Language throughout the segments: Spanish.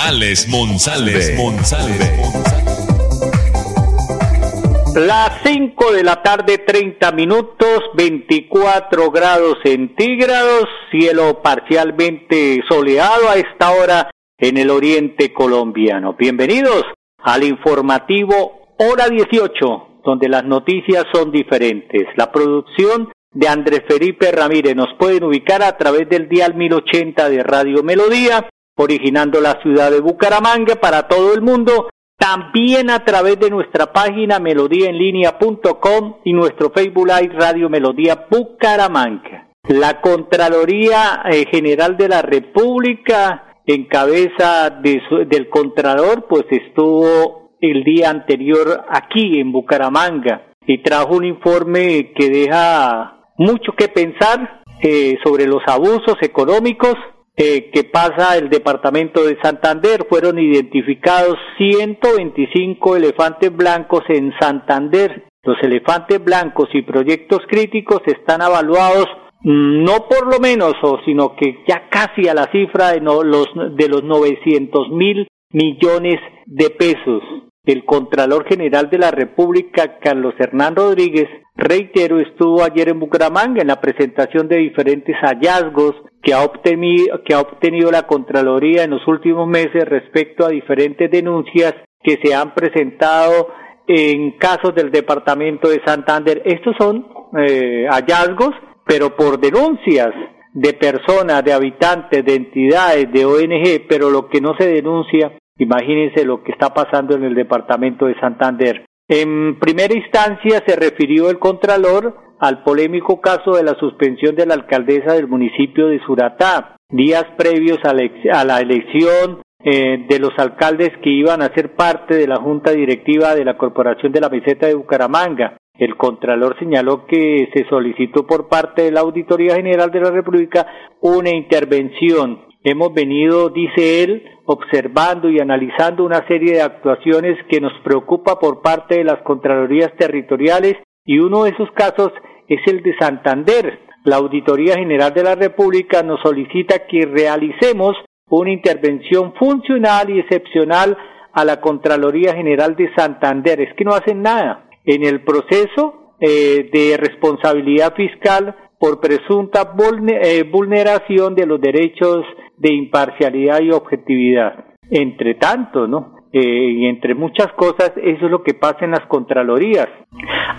Alex González. Las 5 de la tarde, 30 minutos, 24 grados centígrados, cielo parcialmente soleado a esta hora en el oriente colombiano. Bienvenidos al informativo Hora 18, donde las noticias son diferentes. La producción de Andrés Felipe Ramírez nos pueden ubicar a través del dial 1080 de Radio Melodía originando la ciudad de Bucaramanga para todo el mundo, también a través de nuestra página melodíaenlínea.com y nuestro Facebook Live Radio Melodía Bucaramanga. La Contraloría eh, General de la República, en cabeza del Contralor, pues estuvo el día anterior aquí en Bucaramanga y trajo un informe que deja mucho que pensar eh, sobre los abusos económicos eh, que pasa el departamento de Santander. Fueron identificados 125 elefantes blancos en Santander. Los elefantes blancos y proyectos críticos están evaluados mm, no por lo menos, o, sino que ya casi a la cifra de, los, de los 900 mil millones de pesos. El Contralor General de la República, Carlos Hernán Rodríguez, reitero, estuvo ayer en Bucaramanga en la presentación de diferentes hallazgos que ha obtenido, que ha obtenido la Contraloría en los últimos meses respecto a diferentes denuncias que se han presentado en casos del departamento de Santander. Estos son eh, hallazgos, pero por denuncias de personas, de habitantes, de entidades, de ONG, pero lo que no se denuncia, imagínense lo que está pasando en el departamento de Santander. En primera instancia se refirió el Contralor al polémico caso de la suspensión de la alcaldesa del municipio de Suratá, días previos a la, elección eh, de los alcaldes que iban a ser parte de la junta directiva de la Corporación de la Meseta de Bucaramanga. El Contralor señaló que se solicitó por parte de la Auditoría General de la República una intervención. Hemos venido, dice él, observando y analizando una serie de actuaciones que nos preocupa por parte de las Contralorías Territoriales y uno de esos casos es el de Santander. La Auditoría General de la República nos solicita que realicemos una intervención funcional y excepcional a la Contraloría General de Santander. Es que no hacen nada. En el proceso eh, de responsabilidad fiscal por presunta eh, vulneración de los derechos de imparcialidad y objetividad. Entre tanto, ¿no? Eh, y entre muchas cosas, eso es lo que pasa en las Contralorías.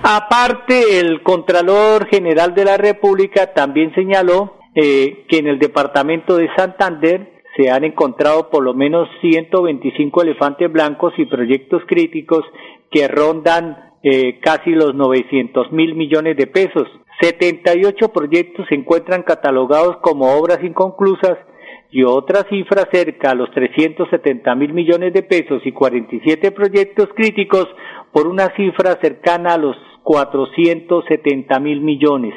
Aparte, el Contralor General de la República también señaló eh, que en el departamento de Santander se han encontrado por lo menos 125 elefantes blancos y proyectos críticos que rondan eh, casi los 900 mil millones de pesos. 78 proyectos se encuentran catalogados como obras inconclusas y otra cifra cerca a los 370 mil millones de pesos y 47 proyectos críticos por una cifra cercana a los 470 mil millones.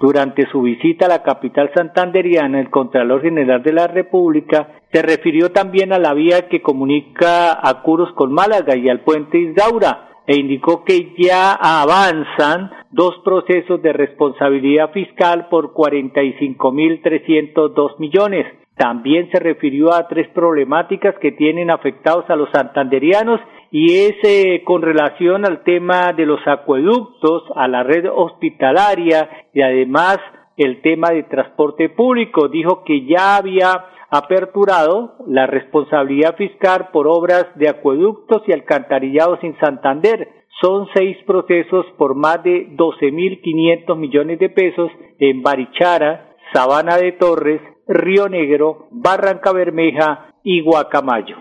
Durante su visita a la capital santanderiana, el Contralor General de la República se refirió también a la vía que comunica a Curos con Málaga y al puente Isdaura, e indicó que ya avanzan dos procesos de responsabilidad fiscal por 45.302 millones. También se refirió a tres problemáticas que tienen afectados a los santanderianos y es eh, con relación al tema de los acueductos, a la red hospitalaria y además el tema de transporte público. Dijo que ya había aperturado la responsabilidad fiscal por obras de acueductos y alcantarillados en Santander. Son seis procesos por más de 12.500 millones de pesos en Barichara, Sabana de Torres, Río Negro, Barranca Bermeja y Guacamayo.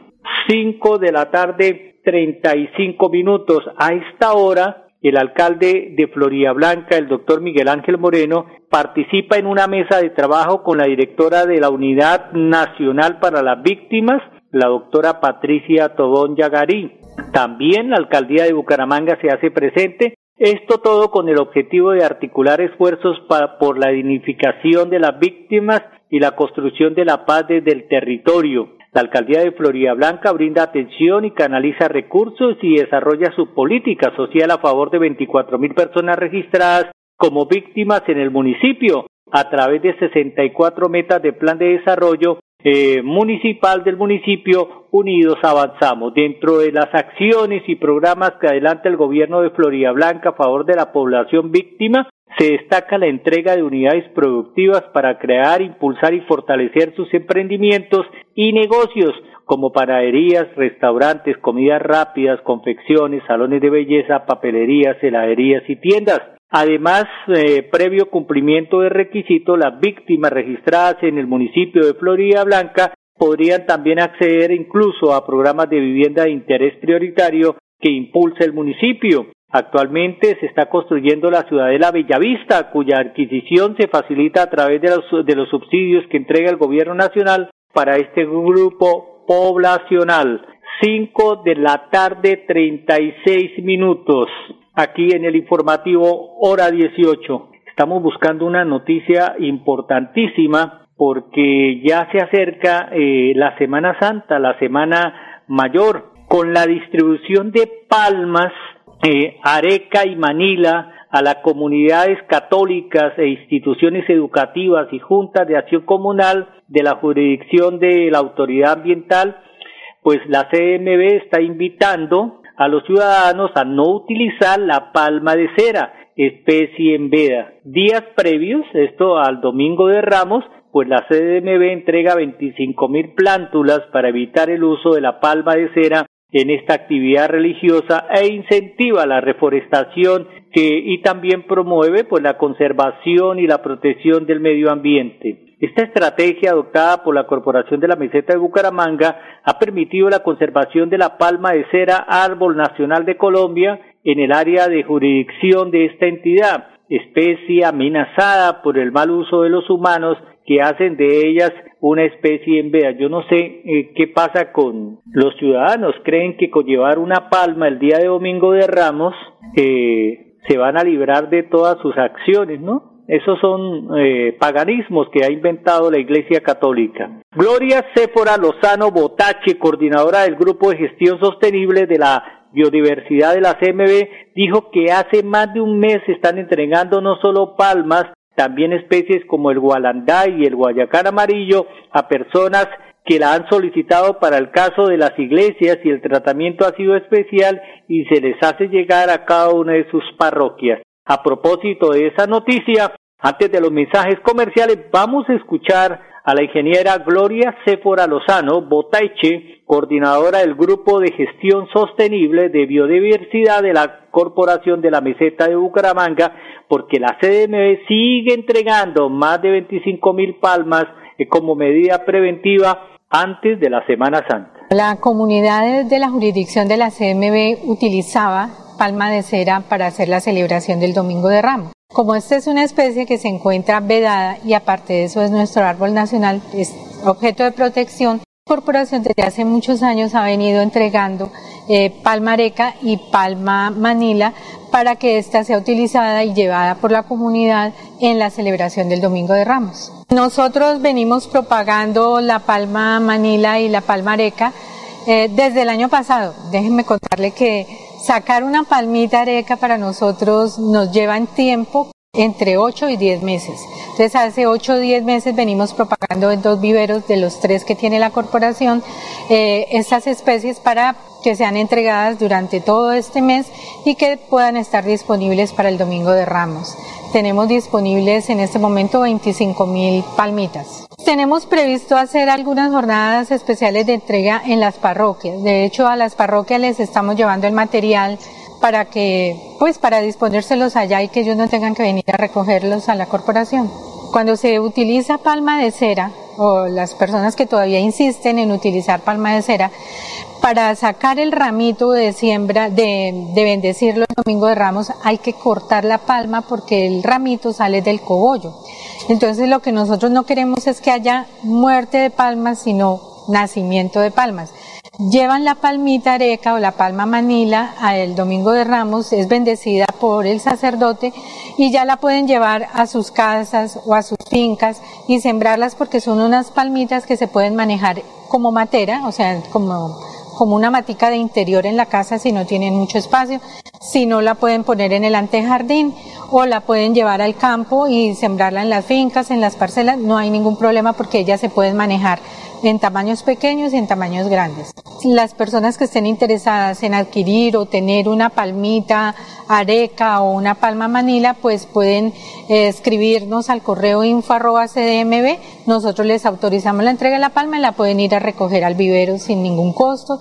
Cinco de la tarde, treinta y cinco minutos. A esta hora, el alcalde de Florida Blanca, el doctor Miguel Ángel Moreno, participa en una mesa de trabajo con la directora de la Unidad Nacional para las Víctimas la doctora Patricia Tobón Yagarí. También la alcaldía de Bucaramanga se hace presente. Esto todo con el objetivo de articular esfuerzos por la dignificación de las víctimas y la construcción de la paz desde el territorio. La alcaldía de Florida Blanca brinda atención y canaliza recursos y desarrolla su política social a favor de 24 mil personas registradas como víctimas en el municipio a través de 64 metas de plan de desarrollo eh, municipal del municipio Unidos Avanzamos. Dentro de las acciones y programas que adelanta el gobierno de Florida Blanca a favor de la población víctima, se destaca la entrega de unidades productivas para crear, impulsar y fortalecer sus emprendimientos y negocios como panaderías, restaurantes, comidas rápidas, confecciones, salones de belleza, papelerías, heladerías y tiendas. Además, eh, previo cumplimiento de requisitos, las víctimas registradas en el municipio de Florida Blanca podrían también acceder incluso a programas de vivienda de interés prioritario que impulsa el municipio. Actualmente se está construyendo la ciudadela Bellavista, cuya adquisición se facilita a través de los subsidios que entrega el gobierno nacional para este grupo poblacional. Cinco de la tarde, treinta y seis minutos. Aquí en el informativo Hora 18. Estamos buscando una noticia importantísima porque ya se acerca eh, la Semana Santa, la Semana Mayor, con la distribución de palmas eh, Areca y Manila a las comunidades católicas e instituciones educativas y juntas de acción comunal de la jurisdicción de la autoridad ambiental, pues la CMB está invitando a los ciudadanos a no utilizar la palma de cera, especie en veda. Días previos, esto al domingo de Ramos, pues la CMB entrega 25 mil plántulas para evitar el uso de la palma de cera en esta actividad religiosa e incentiva la reforestación que, y también promueve pues la conservación y la protección del medio ambiente. Esta estrategia adoptada por la Corporación de la Meseta de Bucaramanga ha permitido la conservación de la palma de cera árbol nacional de Colombia en el área de jurisdicción de esta entidad, especie amenazada por el mal uso de los humanos que hacen de ellas una especie en veda. Yo no sé eh, qué pasa con los ciudadanos. Creen que con llevar una palma el día de Domingo de Ramos eh, se van a librar de todas sus acciones, ¿no? Esos son eh, paganismos que ha inventado la Iglesia Católica. Gloria Séfora Lozano Botache, coordinadora del Grupo de Gestión Sostenible de la Biodiversidad de la CMB, dijo que hace más de un mes están entregando no solo palmas, también especies como el gualandá y el guayacán amarillo a personas que la han solicitado para el caso de las iglesias y el tratamiento ha sido especial y se les hace llegar a cada una de sus parroquias. A propósito de esa noticia, antes de los mensajes comerciales, vamos a escuchar a la ingeniera Gloria Céfora Lozano Botaiche, coordinadora del Grupo de Gestión Sostenible de Biodiversidad de la Corporación de la Meseta de Bucaramanga, porque la CDMB sigue entregando más de 25 mil palmas eh, como medida preventiva antes de la Semana Santa. La comunidad de la jurisdicción de la CMB utilizaba palma de cera para hacer la celebración del Domingo de Ramos. Como esta es una especie que se encuentra vedada y aparte de eso es nuestro árbol nacional, es objeto de protección, la corporación desde hace muchos años ha venido entregando eh, palma areca y palma manila para que ésta sea utilizada y llevada por la comunidad en la celebración del Domingo de Ramos. Nosotros venimos propagando la palma manila y la palma areca eh, desde el año pasado. Déjenme contarle que Sacar una palmita areca para nosotros nos lleva en tiempo entre 8 y 10 meses. Entonces hace 8 o 10 meses venimos propagando en dos viveros de los tres que tiene la corporación eh, estas especies para que sean entregadas durante todo este mes y que puedan estar disponibles para el Domingo de Ramos. Tenemos disponibles en este momento 25 mil palmitas. Tenemos previsto hacer algunas jornadas especiales de entrega en las parroquias. De hecho, a las parroquias les estamos llevando el material para que, pues, para disponérselos allá y que ellos no tengan que venir a recogerlos a la corporación. Cuando se utiliza palma de cera, o las personas que todavía insisten en utilizar palma de cera, para sacar el ramito de siembra, de, de bendecirlo el domingo de ramos, hay que cortar la palma porque el ramito sale del cogollo. Entonces lo que nosotros no queremos es que haya muerte de palmas, sino nacimiento de palmas. Llevan la palmita areca o la palma manila al domingo de Ramos, es bendecida por el sacerdote y ya la pueden llevar a sus casas o a sus fincas y sembrarlas porque son unas palmitas que se pueden manejar como matera, o sea, como como una matica de interior en la casa si no tienen mucho espacio, si no la pueden poner en el antejardín o la pueden llevar al campo y sembrarla en las fincas, en las parcelas, no hay ningún problema porque ellas se pueden manejar en tamaños pequeños y en tamaños grandes. Las personas que estén interesadas en adquirir o tener una palmita areca o una palma manila, pues pueden eh, escribirnos al correo info cdmb. Nosotros les autorizamos la entrega de la palma y la pueden ir a recoger al vivero sin ningún costo,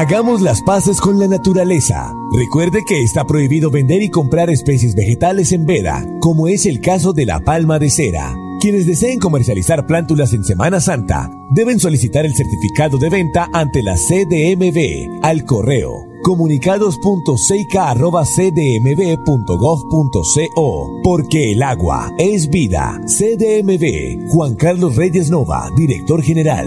Hagamos las paces con la naturaleza. Recuerde que está prohibido vender y comprar especies vegetales en veda, como es el caso de la palma de cera. Quienes deseen comercializar plántulas en Semana Santa deben solicitar el certificado de venta ante la CDMV al correo comunicados.seica.cdmv.gov.co porque el agua es vida. CDMV, Juan Carlos Reyes Nova, director general.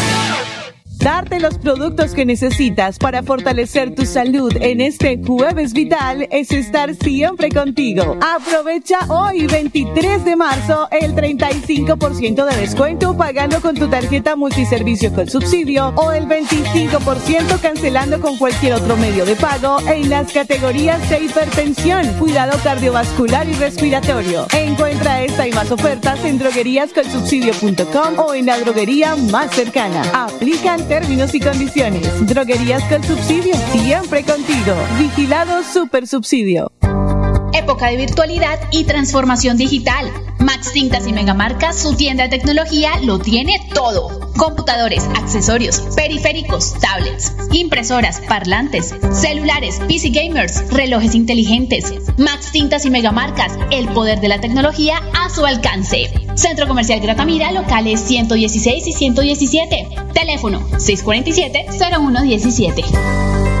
darte los productos que necesitas para fortalecer tu salud en este jueves vital es estar siempre contigo. Aprovecha hoy 23 de marzo el 35% de descuento pagando con tu tarjeta multiservicio con subsidio o el 25% cancelando con cualquier otro medio de pago en las categorías de hipertensión, cuidado cardiovascular y respiratorio. Encuentra esta y más ofertas en drogueríascolsubsidio.com o en la droguería más cercana. Aplican términos y condiciones. Droguerías con subsidio, siempre contigo. Vigilado Super Subsidio. Época de virtualidad y transformación digital. Max Tintas y Megamarcas, su tienda de tecnología, lo tiene todo. Computadores, accesorios, periféricos, tablets, impresoras, parlantes, celulares, PC gamers, relojes inteligentes. Max Tintas y Megamarcas, el poder de la tecnología a su alcance. Centro Comercial Gratamira, locales 116 y 117. Teléfono 647-0117.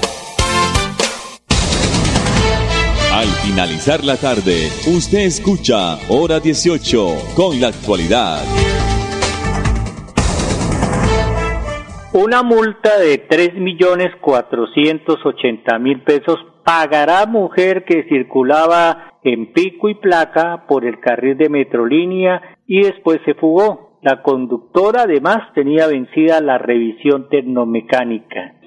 Finalizar la tarde, usted escucha Hora 18 con la actualidad. Una multa de 3.480.000 pesos pagará mujer que circulaba en pico y placa por el carril de Metrolínea y después se fugó. La conductora además tenía vencida la revisión tecnomecánica.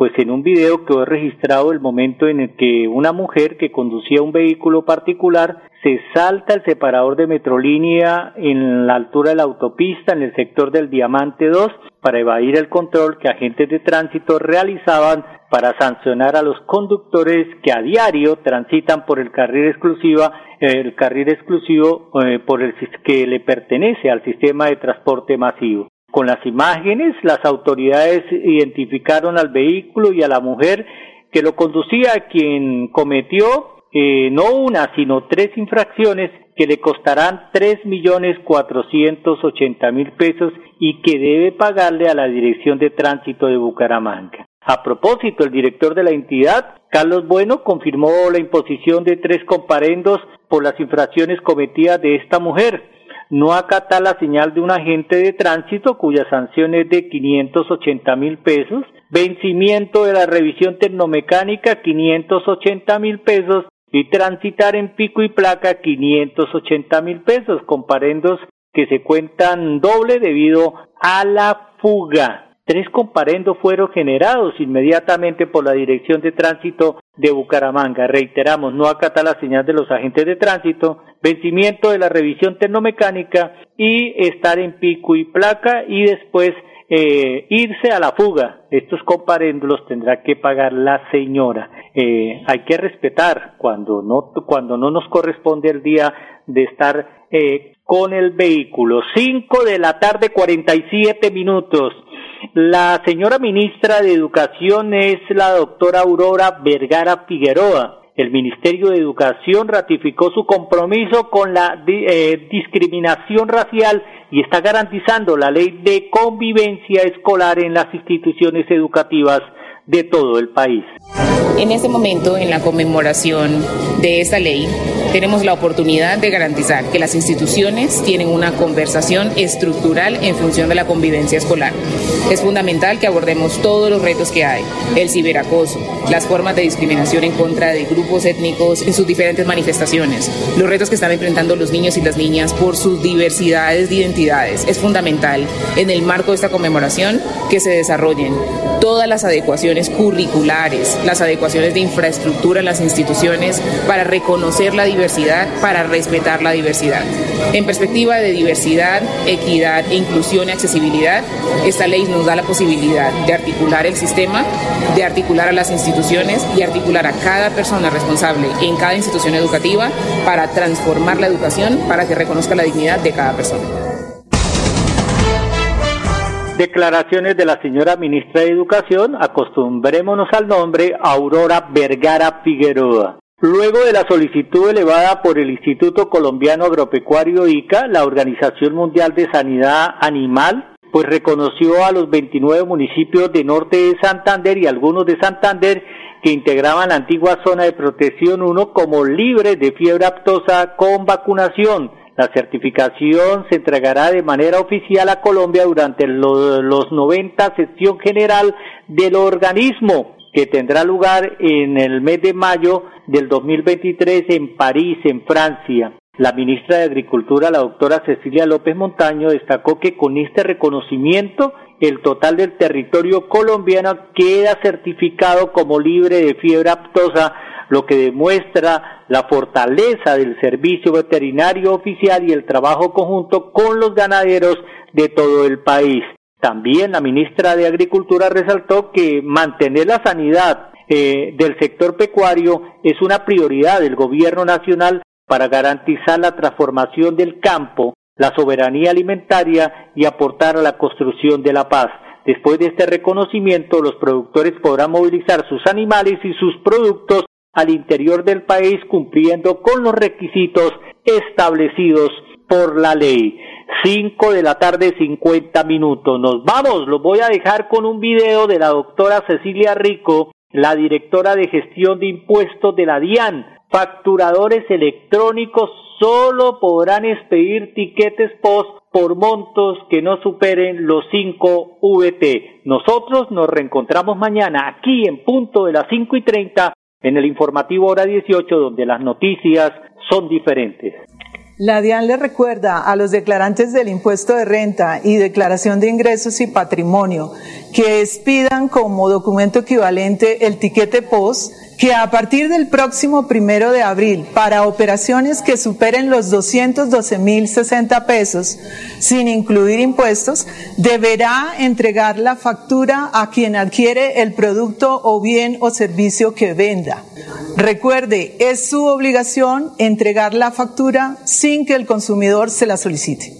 Pues en un video quedó registrado el momento en el que una mujer que conducía un vehículo particular se salta el separador de Metrolínea en la altura de la autopista en el sector del Diamante 2 para evadir el control que agentes de tránsito realizaban para sancionar a los conductores que a diario transitan por el carril exclusiva el carril exclusivo eh, por el que le pertenece al sistema de transporte masivo. Con las imágenes, las autoridades identificaron al vehículo y a la mujer que lo conducía, quien cometió eh, no una, sino tres infracciones que le costarán tres millones cuatrocientos ochenta mil pesos y que debe pagarle a la Dirección de Tránsito de Bucaramanga. A propósito, el director de la entidad, Carlos Bueno, confirmó la imposición de tres comparendos por las infracciones cometidas de esta mujer. No acata la señal de un agente de tránsito cuya sanción es de 580 mil pesos, vencimiento de la revisión tecnomecánica 580 mil pesos y transitar en pico y placa 580 mil pesos, comparendos que se cuentan doble debido a la fuga. Tres comparendos fueron generados inmediatamente por la Dirección de Tránsito de Bucaramanga. Reiteramos, no acata la señal de los agentes de tránsito, vencimiento de la revisión tecnomecánica y estar en pico y placa y después eh, irse a la fuga. Estos comparendos los tendrá que pagar la señora. Eh, hay que respetar cuando no, cuando no nos corresponde el día de estar eh, con el vehículo. Cinco de la tarde, cuarenta y siete minutos. La señora ministra de Educación es la doctora Aurora Vergara Figueroa. El Ministerio de Educación ratificó su compromiso con la eh, discriminación racial y está garantizando la ley de convivencia escolar en las instituciones educativas de todo el país. En este momento, en la conmemoración de esta ley, tenemos la oportunidad de garantizar que las instituciones tienen una conversación estructural en función de la convivencia escolar. Es fundamental que abordemos todos los retos que hay, el ciberacoso, las formas de discriminación en contra de grupos étnicos en sus diferentes manifestaciones, los retos que están enfrentando los niños y las niñas por sus diversidades de identidades. Es fundamental, en el marco de esta conmemoración, que se desarrollen todas las adecuaciones curriculares, las adecuaciones de infraestructura en las instituciones para reconocer la diversidad, para respetar la diversidad. En perspectiva de diversidad, equidad, e inclusión y accesibilidad, esta ley nos da la posibilidad de articular el sistema, de articular a las instituciones y articular a cada persona responsable en cada institución educativa para transformar la educación para que reconozca la dignidad de cada persona. Declaraciones de la señora ministra de Educación, acostumbrémonos al nombre Aurora Vergara Figueroa. Luego de la solicitud elevada por el Instituto Colombiano Agropecuario ICA, la Organización Mundial de Sanidad Animal, pues reconoció a los 29 municipios de norte de Santander y algunos de Santander que integraban la antigua zona de protección 1 como libres de fiebre aptosa con vacunación la certificación se entregará de manera oficial a Colombia durante los 90 sesión general del organismo que tendrá lugar en el mes de mayo del 2023 en París, en Francia. La ministra de Agricultura, la doctora Cecilia López Montaño, destacó que con este reconocimiento el total del territorio colombiano queda certificado como libre de fiebre aptosa lo que demuestra la fortaleza del servicio veterinario oficial y el trabajo conjunto con los ganaderos de todo el país. También la ministra de Agricultura resaltó que mantener la sanidad eh, del sector pecuario es una prioridad del gobierno nacional para garantizar la transformación del campo, la soberanía alimentaria y aportar a la construcción de la paz. Después de este reconocimiento, los productores podrán movilizar sus animales y sus productos al interior del país cumpliendo con los requisitos establecidos por la ley. 5 de la tarde 50 minutos. Nos vamos, los voy a dejar con un video de la doctora Cecilia Rico, la directora de gestión de impuestos de la DIAN. Facturadores electrónicos solo podrán expedir tiquetes post por montos que no superen los 5 VT. Nosotros nos reencontramos mañana aquí en punto de las 5 y 30 en el informativo hora 18 donde las noticias son diferentes. La DIAN le recuerda a los declarantes del impuesto de renta y declaración de ingresos y patrimonio que expidan como documento equivalente el tiquete POS que a partir del próximo primero de abril, para operaciones que superen los 212.060 pesos, sin incluir impuestos, deberá entregar la factura a quien adquiere el producto o bien o servicio que venda. Recuerde, es su obligación entregar la factura sin que el consumidor se la solicite.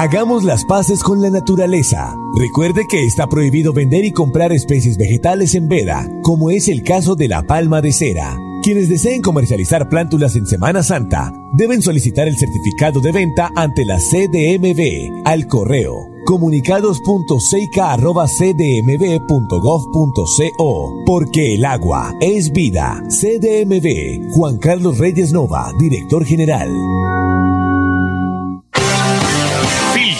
Hagamos las paces con la naturaleza. Recuerde que está prohibido vender y comprar especies vegetales en veda, como es el caso de la palma de cera. Quienes deseen comercializar plántulas en Semana Santa deben solicitar el certificado de venta ante la CDMV al correo comunicados.seica.cdmv.gov.co porque el agua es vida. CDMV Juan Carlos Reyes Nova, director general.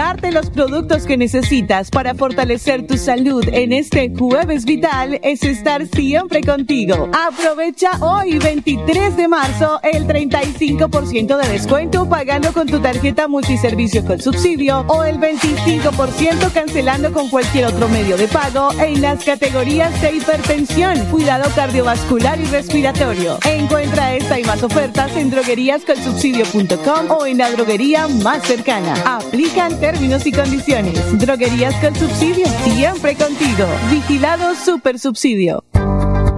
Darte los productos que necesitas para fortalecer tu salud en este jueves vital es estar siempre contigo. Aprovecha hoy 23 de marzo el 35% de descuento pagando con tu tarjeta multiservicio con subsidio o el 25% cancelando con cualquier otro medio de pago en las categorías de hipertensión, cuidado cardiovascular y respiratorio. Encuentra esta y más ofertas en drogueríasconsubsidio.com o en la droguería más cercana. Aplican términos y condiciones. Droguerías con subsidio, siempre contigo. Vigilado Super Subsidio.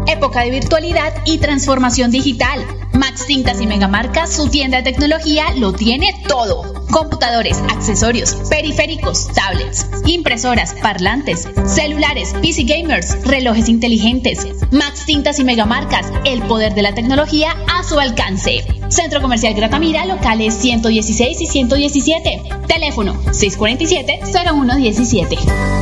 Época de virtualidad y transformación digital. Max Tintas y Megamarcas, su tienda de tecnología, lo tiene todo. Computadores, accesorios, periféricos, tablets, impresoras, parlantes, celulares, PC gamers, relojes inteligentes. Max Tintas y Megamarcas, el poder de la tecnología a su alcance. Centro Comercial Gratamira, locales 116 y 117. Teléfono 647-0117.